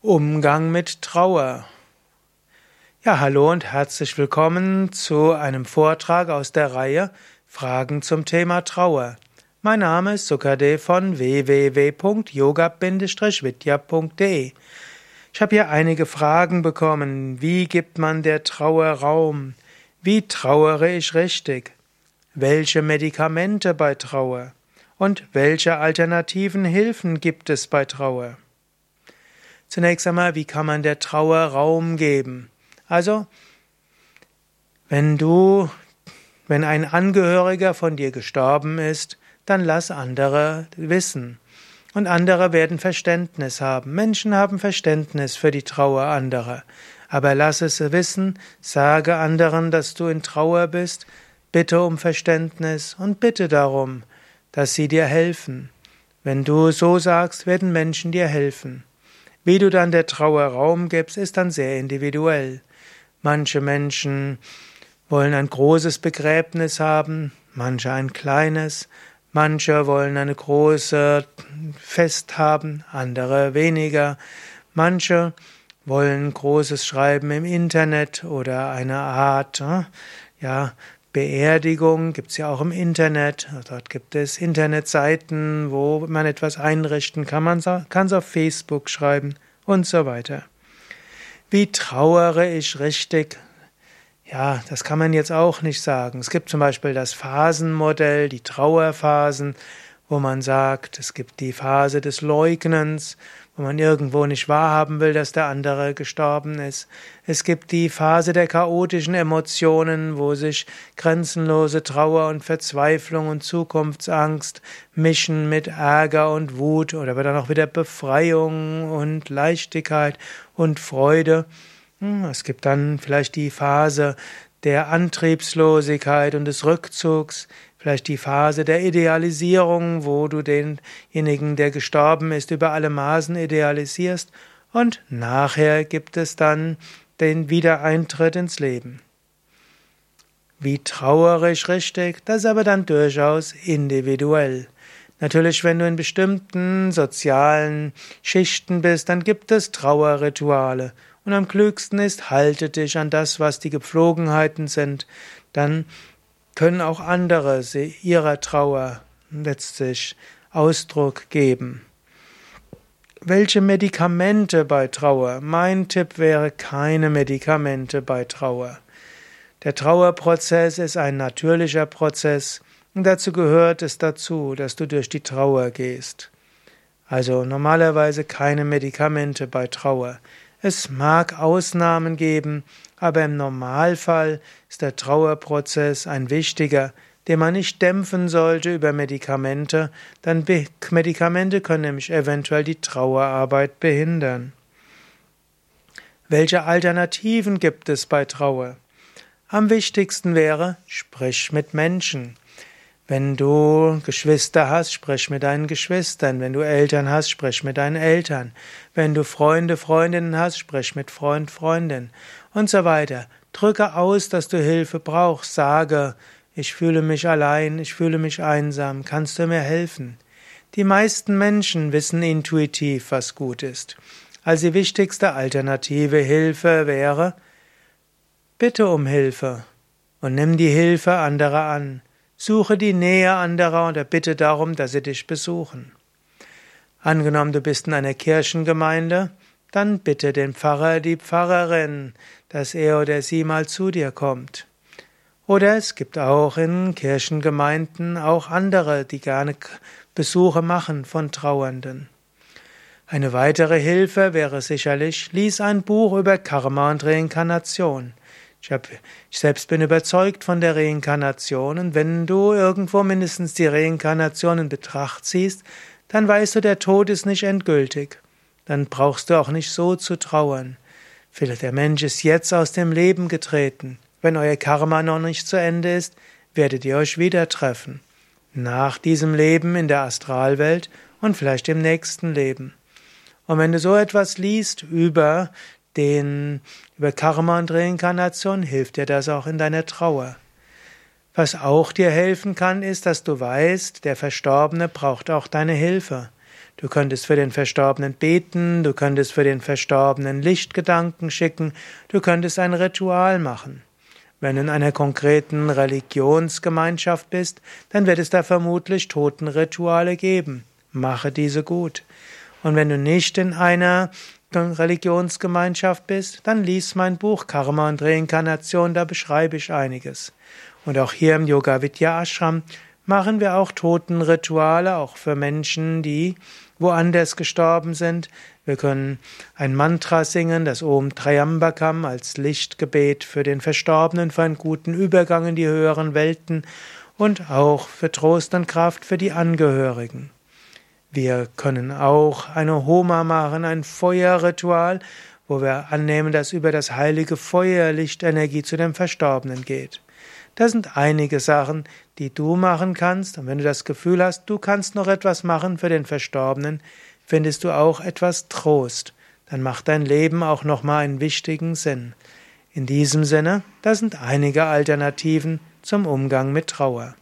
Umgang mit Trauer. Ja, hallo und herzlich willkommen zu einem Vortrag aus der Reihe Fragen zum Thema Trauer. Mein Name ist Sukade von www.yoga-vidya.de. Ich habe hier einige Fragen bekommen. Wie gibt man der Trauer Raum? Wie trauere ich richtig? Welche Medikamente bei Trauer? Und welche alternativen Hilfen gibt es bei Trauer? Zunächst einmal, wie kann man der Trauer Raum geben? Also, wenn du, wenn ein Angehöriger von dir gestorben ist, dann lass andere wissen. Und andere werden Verständnis haben. Menschen haben Verständnis für die Trauer anderer. Aber lass es wissen, sage anderen, dass du in Trauer bist, bitte um Verständnis und bitte darum, dass sie dir helfen. Wenn du so sagst, werden Menschen dir helfen. Wie du dann der Trauer Raum gibst, ist dann sehr individuell. Manche Menschen wollen ein großes Begräbnis haben, manche ein kleines, manche wollen eine große Fest haben, andere weniger, manche wollen großes Schreiben im Internet oder eine Art, äh, ja, Beerdigung gibt es ja auch im Internet. Dort gibt es Internetseiten, wo man etwas einrichten kann. Man kann es auf Facebook schreiben und so weiter. Wie trauere ich richtig? Ja, das kann man jetzt auch nicht sagen. Es gibt zum Beispiel das Phasenmodell, die Trauerphasen wo man sagt, es gibt die Phase des Leugnens, wo man irgendwo nicht wahrhaben will, dass der andere gestorben ist. Es gibt die Phase der chaotischen Emotionen, wo sich grenzenlose Trauer und Verzweiflung und Zukunftsangst mischen mit Ärger und Wut oder dann auch wieder Befreiung und Leichtigkeit und Freude. Hm, es gibt dann vielleicht die Phase der Antriebslosigkeit und des Rückzugs, vielleicht die Phase der Idealisierung, wo du denjenigen, der gestorben ist, über alle Maßen idealisierst, und nachher gibt es dann den Wiedereintritt ins Leben. Wie traurig richtig, das ist aber dann durchaus individuell. Natürlich, wenn du in bestimmten sozialen Schichten bist, dann gibt es Trauerrituale. Und am klügsten ist, halte dich an das, was die Gepflogenheiten sind. Dann können auch andere ihrer Trauer letztlich Ausdruck geben. Welche Medikamente bei Trauer? Mein Tipp wäre keine Medikamente bei Trauer. Der Trauerprozess ist ein natürlicher Prozess und dazu gehört es dazu, dass du durch die Trauer gehst. Also normalerweise keine Medikamente bei Trauer. Es mag Ausnahmen geben, aber im Normalfall ist der Trauerprozess ein wichtiger, den man nicht dämpfen sollte über Medikamente, dann Medikamente können nämlich eventuell die Trauerarbeit behindern. Welche Alternativen gibt es bei Trauer? Am wichtigsten wäre, sprich mit Menschen. Wenn du Geschwister hast, sprich mit deinen Geschwistern. Wenn du Eltern hast, sprich mit deinen Eltern. Wenn du Freunde, Freundinnen hast, sprich mit Freund, Freundin und so weiter. Drücke aus, dass du Hilfe brauchst. Sage, ich fühle mich allein, ich fühle mich einsam. Kannst du mir helfen? Die meisten Menschen wissen intuitiv, was gut ist. Also die wichtigste alternative Hilfe wäre, bitte um Hilfe und nimm die Hilfe anderer an. Suche die Nähe anderer und erbitte darum, dass sie dich besuchen. Angenommen, du bist in einer Kirchengemeinde, dann bitte den Pfarrer, die Pfarrerin, dass er oder sie mal zu dir kommt. Oder es gibt auch in Kirchengemeinden auch andere, die gerne Besuche machen von Trauernden. Eine weitere Hilfe wäre sicherlich, lies ein Buch über Karma und Reinkarnation. Ich, hab, ich selbst bin überzeugt von der Reinkarnation und wenn du irgendwo mindestens die Reinkarnation in Betracht ziehst, dann weißt du, der Tod ist nicht endgültig. Dann brauchst du auch nicht so zu trauern. Vielleicht der Mensch ist jetzt aus dem Leben getreten. Wenn euer Karma noch nicht zu Ende ist, werdet ihr euch wieder treffen. Nach diesem Leben in der Astralwelt und vielleicht im nächsten Leben. Und wenn du so etwas liest über den, über Karma und Reinkarnation hilft dir das auch in deiner Trauer. Was auch dir helfen kann, ist, dass du weißt, der Verstorbene braucht auch deine Hilfe. Du könntest für den Verstorbenen beten, du könntest für den Verstorbenen Lichtgedanken schicken, du könntest ein Ritual machen. Wenn du in einer konkreten Religionsgemeinschaft bist, dann wird es da vermutlich Totenrituale geben. Mache diese gut. Und wenn du nicht in einer Religionsgemeinschaft bist, dann lies mein Buch Karma und Reinkarnation, da beschreibe ich einiges. Und auch hier im Yoga Vidya Ashram machen wir auch Totenrituale, auch für Menschen, die woanders gestorben sind. Wir können ein Mantra singen, das Om Triambakam als Lichtgebet für den Verstorbenen, für einen guten Übergang in die höheren Welten und auch für Trost und Kraft für die Angehörigen. Wir können auch eine Homa machen, ein Feuerritual, wo wir annehmen, dass über das heilige Feuer Lichtenergie zu dem Verstorbenen geht. Das sind einige Sachen, die du machen kannst. Und wenn du das Gefühl hast, du kannst noch etwas machen für den Verstorbenen, findest du auch etwas Trost. Dann macht dein Leben auch nochmal einen wichtigen Sinn. In diesem Sinne, das sind einige Alternativen zum Umgang mit Trauer.